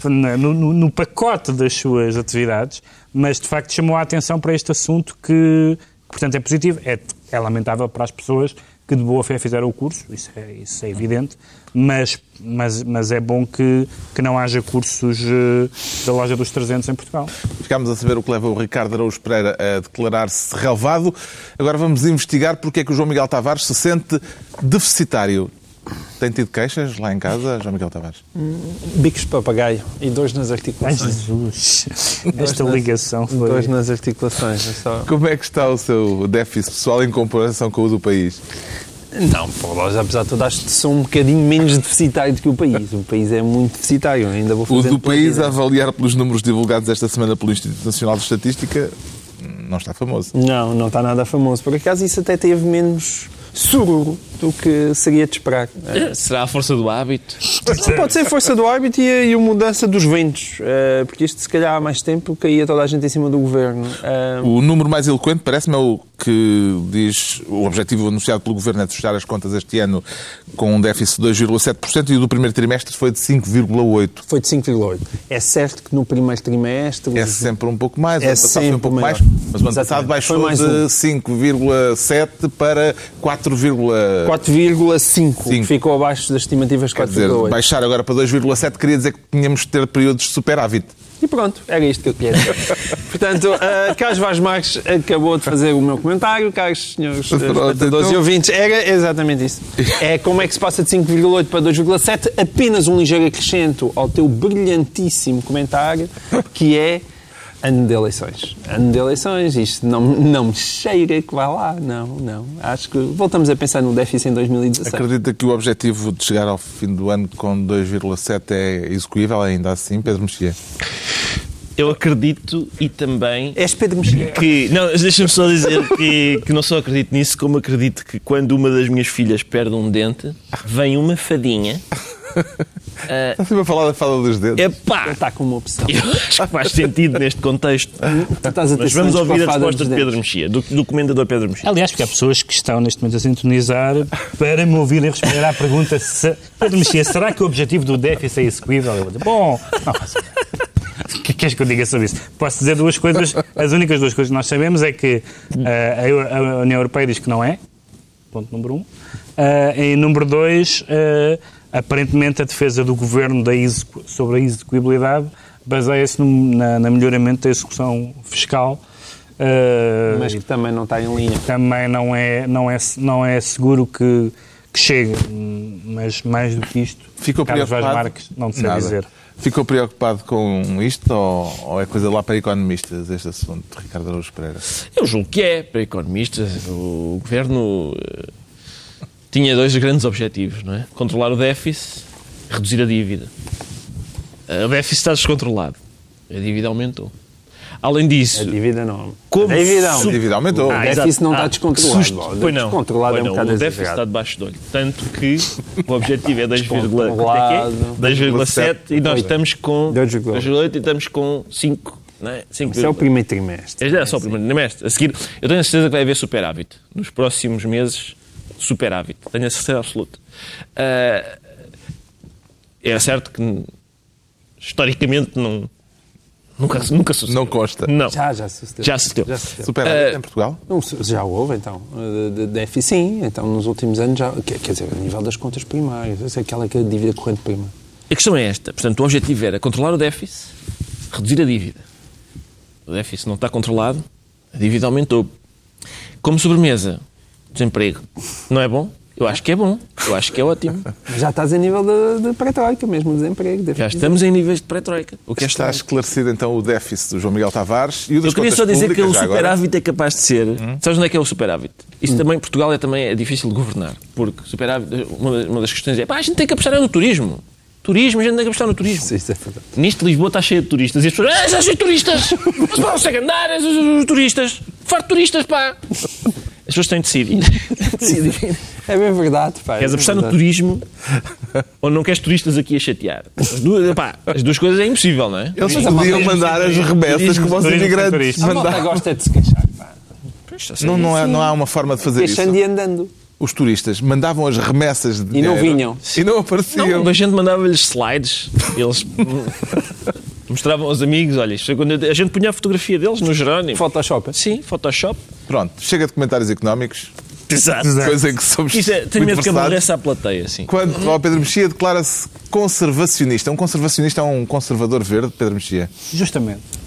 no, no- no pacote das suas atividades, mas de facto chamou a atenção para este assunto que, portanto, é positivo. É, é lamentável para as pessoas que de boa fé fizeram o curso, isso é, isso é evidente, mas, mas, mas é bom que, que não haja cursos eh, da loja dos 300 em Portugal. Ficámos a saber o que leva o Ricardo Araújo Pereira a declarar-se relevado. Agora vamos investigar porque é que o João Miguel Tavares se sente deficitário. Tem tido queixas lá em casa, João Miguel Tavares? Bicos de papagaio e dois nas Ai, articulações. Jesus! Esta ligação foi... Dois nas articulações. é só- Como é que está o seu déficit pessoal em comparação com o do país? Não, pô, nós, apesar de tudo, acho que sou um bocadinho menos deficitário do que o país. O país é muito deficitário, ainda vou O fazer. do país, a avaliar pelos números divulgados esta semana pelo Instituto Nacional de Estatística, não está famoso. Não, não está nada famoso. Por acaso isso até teve menos, sururu do que seria de esperar. É, Será a força do hábito? Não pode ser força do hábito e a, e a mudança dos ventos, eh, porque isto se calhar há mais tempo caía toda a gente em cima do governo. Eh, O número mais eloquente parece-me é o que diz o objetivo anunciado pelo Governo é de fechar as contas este ano com um déficit de 2,7% e o do primeiro trimestre foi de 5,8%. foi de 5,8. É certo que no primeiro trimestre... É sempre um pouco mais, o É ano passado foi um pouco maior. mais, mas o ano passado baixou de um. 5,7 para 4, 4,5, que Cinco. ficou abaixo das estimativas de quer dizer, 4,8. baixar agora para 2,7 queria dizer que tínhamos de ter períodos de superávit. E pronto, era isto que eu dizer. Portanto, uh, Carlos Vaz Marques acabou de fazer o meu comentário, caros senhores espectadores então. e ouvintes. Era exatamente isso. É como é que se passa de 5,8 para 2,7, apenas um ligeiro acrescento ao teu brilhantíssimo comentário, que é ano de eleições. Ano de eleições, isto não, não me cheira que vá lá, não, não. Acho que voltamos a pensar no déficit em 2017. Acredita que o objetivo de chegar ao fim do ano com 2,7 é execuível ainda assim, Pedro Mexia? Eu acredito e também És Pedro Mexia. que. Não, deixa-me só dizer que, que não só acredito nisso, como acredito que quando uma das minhas filhas perde um dente, vem uma fadinha. Está sempre a falar da fala dos dedos. Epá! Está com uma opção. Eu acho que faz sentido neste contexto. Tu estás a ter Mas vamos ouvir a fada resposta de Pedro. Mexia, do, do comendador Pedro Mexia. Aliás, porque há pessoas que estão neste momento a sintonizar para me ouvirem responder à pergunta se, Pedro Mexia, será que o objetivo do déficit é execuível? Eu vou dizer, bom, não faço. O que queres que eu diga sobre isso? Posso dizer duas coisas. As únicas duas coisas que nós sabemos é que eh, a União Europeia diz que não é. Ponto número um. Eh, e número dois, eh, aparentemente a defesa do governo da execu- sobre a execuibilidade baseia-se no na, na melhoramento da execução fiscal. eh, Mas que também não está em linha. também não é, não é, não é seguro que, que chegue. Mas mais do que isto, Ficou Carlos Vaz preocupado? Marques não sei Nada. dizer. Ficou preocupado com isto ou, ou é coisa lá para economistas este assunto, Ricardo Araújo Pereira? Eu julgo que é, para economistas. O governo eh, tinha dois grandes objetivos, não é? Controlar o déficit, reduzir a dívida. Eh, O déficit está descontrolado. A dívida aumentou. Além A disso, dívida não. Como a dívida A não. dívida aumentou. O Ah, déficit exato. não Ah, está descontrolado. susto. Pois não. Descontrolado Pois é um não. O déficit está debaixo do olho. Tanto que o objetivo é 2,7 Descontrolado. 2,7 e nós estamos com 2,8. 2,8 e estamos com 5. Não é? 5, Isso é o primeiro trimestre. Este é só o primeiro trimestre. A seguir, eu tenho a certeza que vai haver superávit. Nos próximos meses, superávit. Tenho a certeza absoluta. É certo que, historicamente, não, nunca, nunca sucedeu. Não consta. Não. Já, já sucedeu. Já sucedeu. Já sucedeu. Superávit Eh, em Portugal? Não, já houve, então. De, de déficit, sim. Então, nos últimos anos já... Quer, quer dizer, a nível das contas primárias. Essa é aquela que é a dívida corrente prima. A questão é esta. Portanto, o objetivo era controlar o déficit, reduzir a dívida. O déficit não está controlado, a dívida aumentou. Como sobremesa, desemprego. Não é bom? Eu acho que é bom. Eu acho que é ótimo. Já estás a nível de, de pré-troika mesmo, desemprego. Já dizer. estamos em níveis de pré-troika. O que é Está esclarecido então o déficit do João Miguel Tavares e o das Eu queria só dizer que públicas, o já agora. superávit é capaz de ser. Sabes onde é que é o superávit? Isso também, Portugal é também é difícil de governar. Porque superávit, uma das, uma das questões é pá, a gente tem que apostar é no turismo. Turismo, a gente tem que apostar no turismo. Sim, Isso é verdade. Nisto Lisboa está cheia de turistas e as pessoas, ah, cheio de turistas! Mas não consegue andar, os, os- turistas! Farto turistas, pá! As pessoas têm de decidir. decidir. É bem verdade, pá. Queres é apostar no verdade. turismo ou não queres turistas aqui a chatear? As duas, pá, as duas coisas é impossível, não é? Eles podiam mandar as remessas como os imigrantes turistas. A gosta de se queixar, pá. Não, não, é- não há uma forma de fazer isso. Queixando e andando. Os turistas mandavam as remessas de E não dinheiro vinham. E não Não, apareciam. a gente mandava-lhes slides. Eles mostravam aos amigos, olha, isto foi quando eu- a gente punha a fotografia deles no Jerónimo. Photoshop. Sim, Photoshop. Pronto, chega de comentários económicos. Exato. Coisa em que somos Isso é, tenho muito medo que versados. aborreça a plateia, sim. Quando ao Pedro Mexia declara-se conservacionista. Um conservacionista é um conservador verde, Pedro Mexia. Justamente.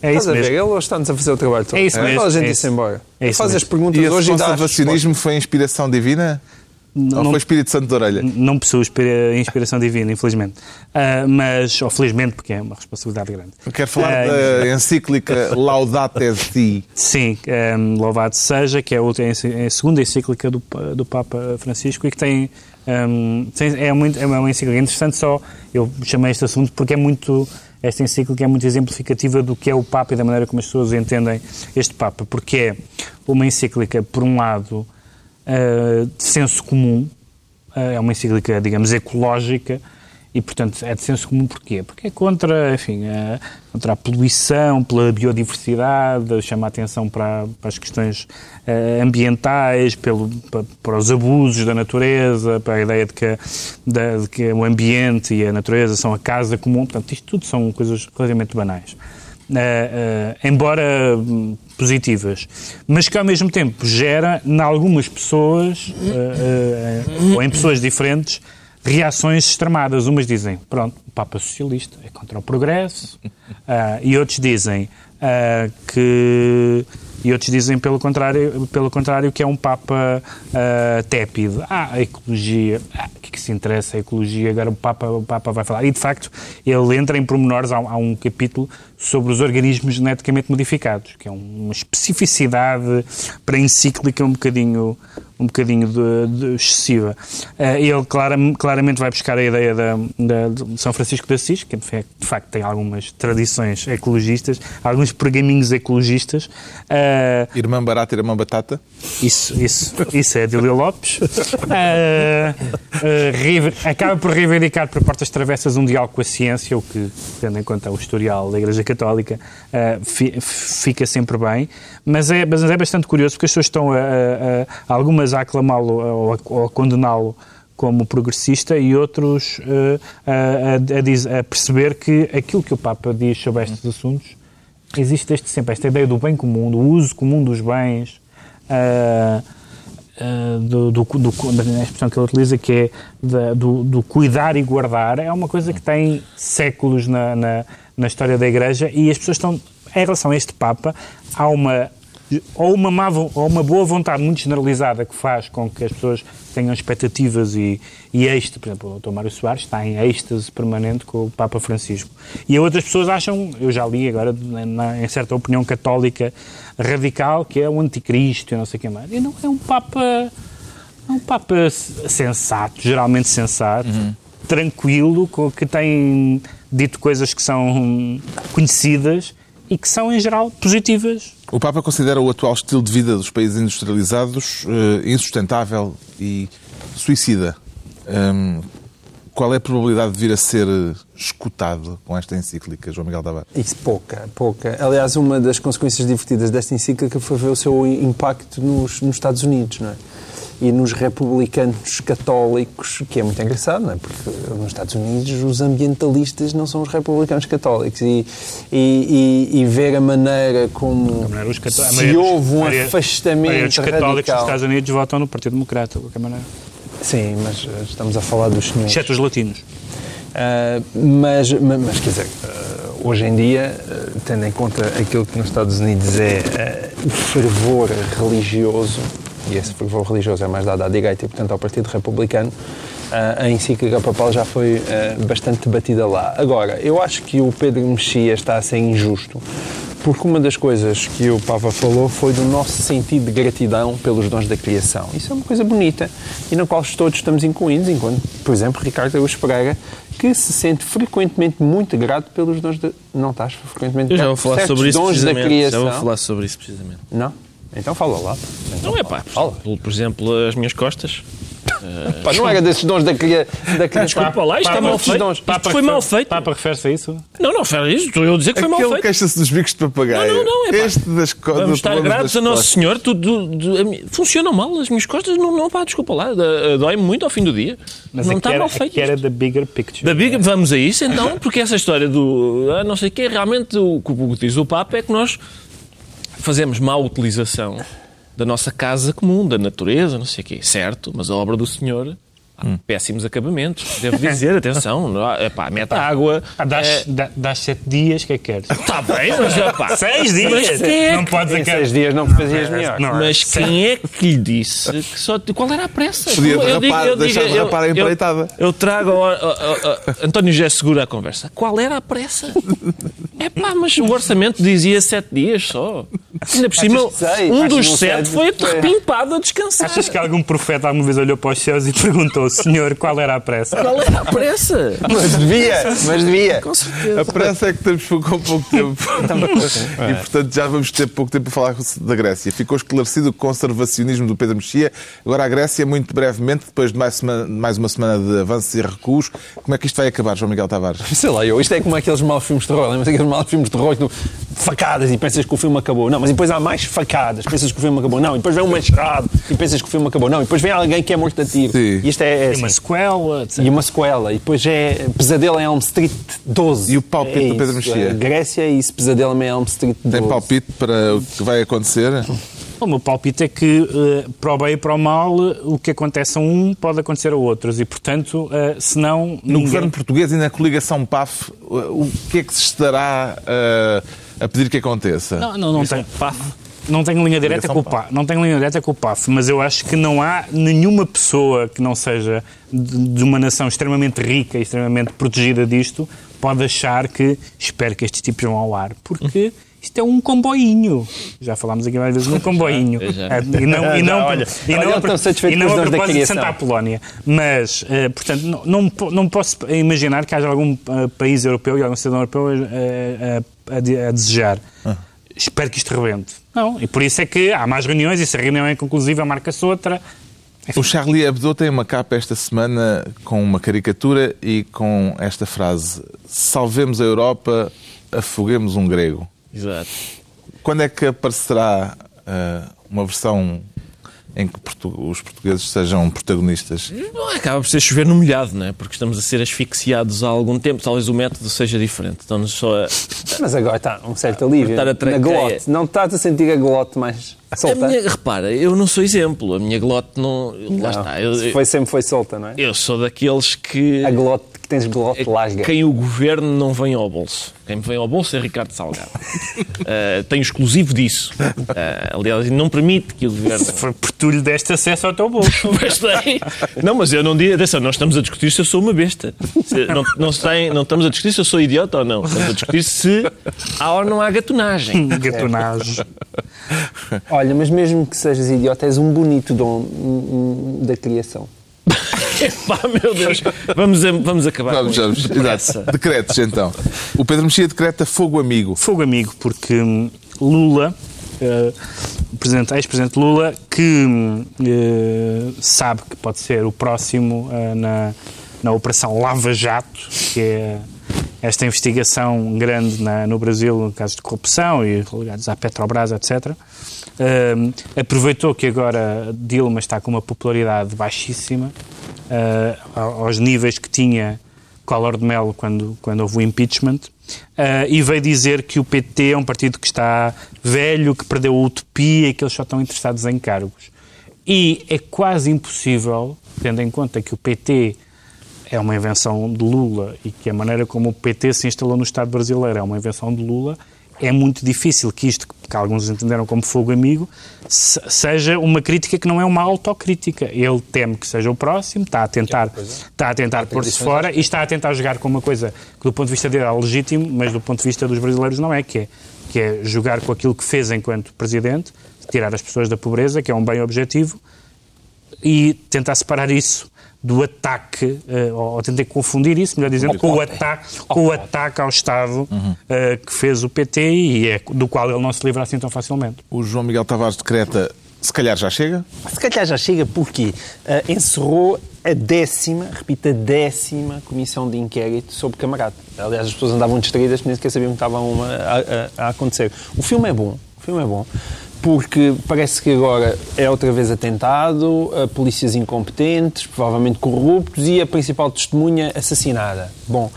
É Estás isso a ver? mesmo. Ele hoje está-nos a fazer o trabalho todo. É isso mesmo, Toda a gente é disse isso. embora. É isso Faz as mesmo. perguntas E esse hoje e dá as conservacionismo foi inspiração divina? Não, foi Espírito Santo de orelha? não possuo inspira- inspiração divina, infelizmente. Ah, mas, ou felizmente, porque é uma responsabilidade grande. Quero falar Ah, da encíclica Laudate Si. Sim, um, louvado seja, que é a, outra- é a segunda encíclica do, do Papa Francisco e que tem, um, tem- é, muito, é uma encíclica interessante, só eu chamei este assunto porque é muito, esta encíclica é muito exemplificativa do que é o Papa e da maneira como as pessoas entendem este Papa, porque é uma encíclica, por um lado, uh, de senso comum, uh, é uma encíclica, digamos, ecológica, e, portanto, é de senso comum porquê? Porque é contra, enfim, a, contra a poluição, pela biodiversidade, chama a atenção para, para as questões uh, ambientais, pelo, para, para, os abusos da natureza, para a ideia de que, de, de que o ambiente e a natureza são a casa comum. Portanto, isto tudo são coisas relativamente banais. Uh, uh, embora hum, positivas, mas que ao mesmo tempo gera, em algumas pessoas, ou em pessoas diferentes, reações extremadas. Umas dizem, pronto, o Papa Socialista é contra o progresso, uh, e outros dizem uh, que. E outros dizem, pelo contrário, pelo contrário que é um Papa uh, tépido. Ah, a ecologia. Ah, o que, é que se interessa a ecologia? Agora o Papa, o Papa vai falar. E, de facto, ele entra em pormenores. Há, há um capítulo sobre os organismos geneticamente modificados, que é uma especificidade para a encíclica um bocadinho um bocadinho de, de excessiva. Uh, ele clara, claramente vai buscar a ideia da, da, de São Francisco de Assis, que de facto tem algumas tradições ecologistas, alguns pergaminhos ecologistas. Uh, irmã barata, irmã batata? Isso, isso, isso é Adília Lopes. Uh, acaba por reivindicar por portas travessas um diálogo com a ciência, o que, tendo em conta o historial da Igreja Católica, fica sempre bem. Mas é, mas é bastante curioso porque as pessoas estão a, a, a algumas a aclamá-lo ou a, a condená-lo como progressista e outros uh, a, a, perceber que aquilo que o Papa diz sobre estes assuntos existe desde sempre. Esta ideia do bem comum, do uso comum dos bens, uh, uh, do, do, do, da expressão que ele utiliza, que é da, do, do, cuidar e guardar, é uma coisa que tem séculos na, na, na história da Igreja e as pessoas estão, em relação a este Papa, há uma ou uma, má, ou uma boa vontade muito generalizada que faz com que as pessoas tenham expectativas e, e êxtase, por exemplo, o Dr. Mário Soares está em êxtase permanente com o Papa Francisco. E outras pessoas acham, eu já li agora, na, em certa opinião católica radical, que é o anticristo e não sei o que mais. E não é um Papa, é um Papa sensato, geralmente sensato, uhum. tranquilo, que tem dito coisas que são conhecidas e que são, em geral, positivas. O Papa considera o atual estilo de vida dos países industrializados uh, insustentável e suicida. Um, qual é a probabilidade de vir a ser escutado com esta encíclica, João Miguel Tavares? Isso, pouca, pouca. Aliás, uma das consequências divertidas desta encíclica foi ver o seu impacto nos, nos Estados Unidos, não é? E nos republicanos católicos, que é muito engraçado, não é? Porque nos Estados Unidos os ambientalistas não são os republicanos católicos e, e, e, e ver a maneira como se houve um afastamento Os católicos radical. dos Estados Unidos votam no Partido Democrata, de qualquer maneira. Sim, mas estamos a falar dos senhores. Exceto os latinos. Uh, mas, mas, mas, quer dizer, uh, hoje em dia, uh, tendo em conta aquilo que nos Estados Unidos é o fervor religioso e esse fervor religioso é mais dado à direita e, portanto, ao Partido Republicano, a encíclica papal já foi ah, bastante debatida lá. Agora, eu acho que o Pedro Mexia está a ser injusto, porque uma das coisas que o Papa falou foi do nosso sentido de gratidão pelos dons da criação. Isso é uma coisa bonita e na qual todos estamos incluídos, enquanto, por exemplo, Ricardo Araújo Pereira, que se sente frequentemente muito grato pelos dons da... Não estás frequentemente Eu já vou falar sobre isso precisamente. Já vou falar sobre isso precisamente. Não? Então fala lá. Então, não é pá, fala. Por, por exemplo, as minhas costas. Uh, pá, não era desses dons da cria, da cria. Desculpa lá, isto, é mal feito. Dons. isto foi mal feito. Papa refere-se a isso? Não, não refere a isso. Estou eu a dizer que foi mal feito. Aquele queixa-se dos bicos de papagaio. Não, não, não. É, este das costas. Vamos estar gratos a Nosso Senhor. Tudo, funcionam mal. As minhas costas não, não pá, desculpa lá. Dói-me muito ao fim do dia. Mas não está mal feito. Que era da bigger picture. Da big, vamos a isso então, porque essa história do ah, não sei o que, realmente o que diz o Papa é que nós fazemos má utilização da nossa casa comum, da natureza, não sei o quê. Certo, mas a obra do Senhor Hum. Péssimos acabamentos, devo dizer, atenção, epá, mete água. Ah, das, é... das sete dias, o que é que queres? Está bem, mas epá, seis dias. Mas é não podes dizer seis dias não fazias melhor. Não, mas quem é que lhe disse que só. Qual era a pressa? Podia eu, eu, digo, eu, deixar digo, derrapar a empreitada. Eu, eu trago ao, ao, ao António José Segura a conversa. Qual era a pressa? É pá, mas o orçamento dizia sete dias só. Ainda por cima, um dos sete foi repimpado a descansar. Achas que algum profeta alguma vez olhou para os céus e perguntou o senhor qual era a pressa. Qual era a pressa? Mas devia, mas devia. Com certeza. A pressa é que temos com pouco tempo. e, portanto, já vamos ter pouco tempo para falar da Grécia. Ficou esclarecido o conservacionismo do Pedro Mexia. Agora, a Grécia, muito brevemente, depois de mais, semana- mais uma semana de avanços e recuos, como é que isto vai acabar, João Miguel Tavares? Sei lá, eu, isto é como aqueles maus filmes de terror. Lembra-se aqueles maus filmes de terror do facadas e pensas que o filme acabou. Não, mas depois há mais facadas, pensas que o filme acabou. Não, e depois vem um machado e pensas que o filme acabou. Não, e depois vem alguém que é morto a tiro. Sim. E isto é, é Uma assim. sequela, etc. E uma sequela. E depois é Pesadelo em Elm Street 12. E o palpite é do Pedro. Mexia? Grécia é isso, Pesadelo em Elm Street 12. Tem palpite para o que vai acontecer? O meu palpite é que, eh, para o bem e para o mal, o que acontece a um pode acontecer a outros. E, portanto, eh, se não. No ninguém- governo português e na coligação PAF, o que é que se estará uh, a pedir que aconteça? Não, não, não tem. Não tenho linha direta com o PAF, não tenho linha direta com o PAF, mas eu acho que não há nenhuma pessoa que não seja de de uma nação extremamente rica e extremamente protegida disto pode achar que espero que estes tipos vão ao ar, porque isto é um comboinho. Já falámos aqui várias vezes num comboinho. É, E não, e não, Olha, e olha, não, eu a, e não a propósito de criação. Santa Apolónia. Mas, eh, portanto, não, não, não posso imaginar que haja algum eh, país europeu e algum cidadão europeu eh, a, a- a de- a desejar. Espero que isto rebente. Não, e por isso é que há mais reuniões e se a reunião é conclusiva, marca-se outra. O Charlie Hebdo tem uma capa esta semana com uma caricatura e com esta frase: Salvemos a Europa, afoguemos um grego. Exato. Quando é que aparecerá uh, uma versão em que portu- os portugueses sejam protagonistas? Não, acaba por ser chover no molhado, não é? Porque estamos a ser asfixiados há algum tempo. Talvez o método seja diferente. Estamos só a... Mas agora está um certo alívio a traqueia. na glote. Não estás a sentir a glote mais a solta? minha, repara, eu não sou exemplo. A minha glote não... Lá Não, está. Eu, Foi, sempre foi solta, não é? eu sou daqueles que... A glote, glote larga. Quem o governo não vem ao bolso. Quem me vem ao bolso é Ricardo Salgado. Uh, tenho exclusivo disso. Uh, aliás, não permite que o governo... Foi por tu lhe deste acesso ao teu bolso. Mas tem. Não, mas eu não digo. Atenção, nós estamos a discutir se eu sou uma besta. Se- não, não, se tem- não estamos a discutir se eu sou idiota ou não. Estamos a discutir se há ou não há gatonagem. Gatonagem. Olha, mas mesmo que sejas idiota, és um bonito dom da criação. Pá, meu Deus. Vamos, a- vamos acabar Vamos, com vamos. Exato. Decretos, então. O Pedro Mexia decreta fogo amigo. Fogo amigo, porque hum, Lula, presidente- ex-presidente Lula, que eh, sabe que pode ser o próximo eh, na, na Operação Lava Jato, que é esta investigação grande na- no Brasil, no caso de corrupção e ligados à Petrobras, etc. Hum, aproveitou que agora Dilma está com uma popularidade baixíssima, eh, aos níveis que tinha Collor de Mello quando, quando houve o impeachment, eh, e veio dizer que o PT é um partido que está velho, que perdeu a utopia e que eles só estão interessados em cargos. E é quase impossível, tendo em conta que o PT é uma invenção de Lula e que a maneira como o PT se instalou no Estado brasileiro é uma invenção de Lula, é muito difícil que isto, que alguns entenderam como fogo amigo, se- seja uma crítica que não é uma autocrítica. Ele teme que seja o próximo, está a tentar, está a tentar pôr-se fora e está a tentar jogar com uma coisa que do ponto de vista dele é legítimo, mas do ponto de vista dos brasileiros não é, que é, que é jogar com aquilo que fez enquanto presidente, tirar as pessoas da pobreza, que é um bem objetivo, e tentar separar isso do ataque, eh, ou, tentar confundir isso, melhor dizendo, com o, ataque, com o ataque ao Estado eh, que fez o PT e é do qual ele não se livra assim tão facilmente. O João Miguel Tavares decreta, se calhar já chega. Se calhar já chega porque ah, encerrou a décima, repito, a décima comissão de inquérito sobre Camarada. Aliás, as pessoas andavam distraídas, nem sequer sabiam que estava uma a, a- a acontecer. O filme é bom, o filme é bom, porque parece que agora é outra vez atentado, a polícias incompetentes, provavelmente corruptos e a principal testemunha assassinada. Bom,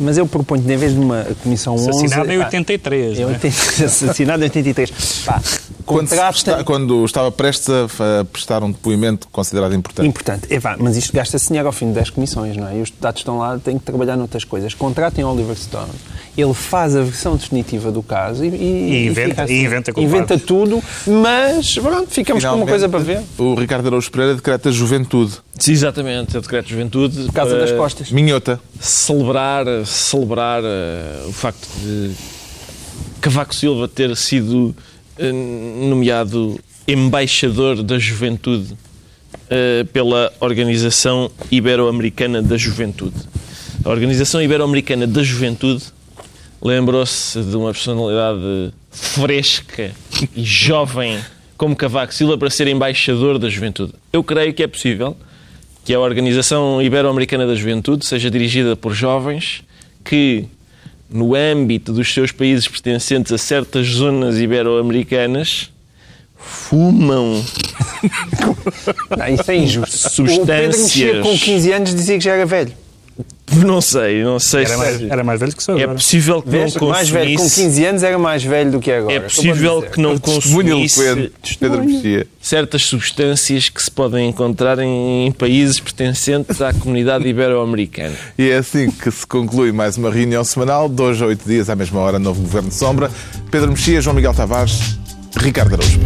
mas eu proponho que, em vez de uma comissão 11... Assassinado em pá, 83, Em não é? 80 assassinado em 83. Pá, Quando, contrasta- está- quando estava prestes a, a prestar um depoimento considerado importante. Importante. É, vá, mas isto gasta-se dinheiro ao fim de 10 comissões, não é? E os deputados estão lá, têm que trabalhar noutras coisas. Contratem Oliver Stone. Ele faz a versão definitiva do caso e, E inventa- fica assim. e inventa. Inventa tudo, mas pronto, ficamos com uma coisa para ver. O Ricardo Araújo Pereira decreta juventude. Sim, exatamente, é o decreto de juventude. Casa das Costas. Minhota. Celebrar, celebrar eh, o facto de Cavaco Silva ter sido eh, nomeado embaixador da juventude eh, pela Organização Ibero-Americana da Juventude. A Organização Ibero-Americana da Juventude lembrou-se de uma personalidade fresca e jovem como Cavaco Silva para ser embaixador da juventude. Eu creio que é possível que a Organização Ibero-Americana da Juventude seja dirigida por jovens que, no âmbito dos seus países pertencentes a certas zonas ibero-americanas, fumam Não, isso é injusto. Substâncias. O Pedro mexia com 15 anos dizia que já era velho. Não sei, não sei Era mais, se era mais velho que sou é agora. possível que não Vês? mais velho, com consumisse. 15 anos era mais velho do que é agora. É possível que não consumisse Mexia. certas substâncias que se podem encontrar em, em países pertencentes à comunidade ibero-americana. E é assim que se conclui mais uma reunião semanal, dois a oito dias, à mesma hora, novo Governo de Sombra. Pedro Mexia, João Miguel Tavares, Ricardo Araújo.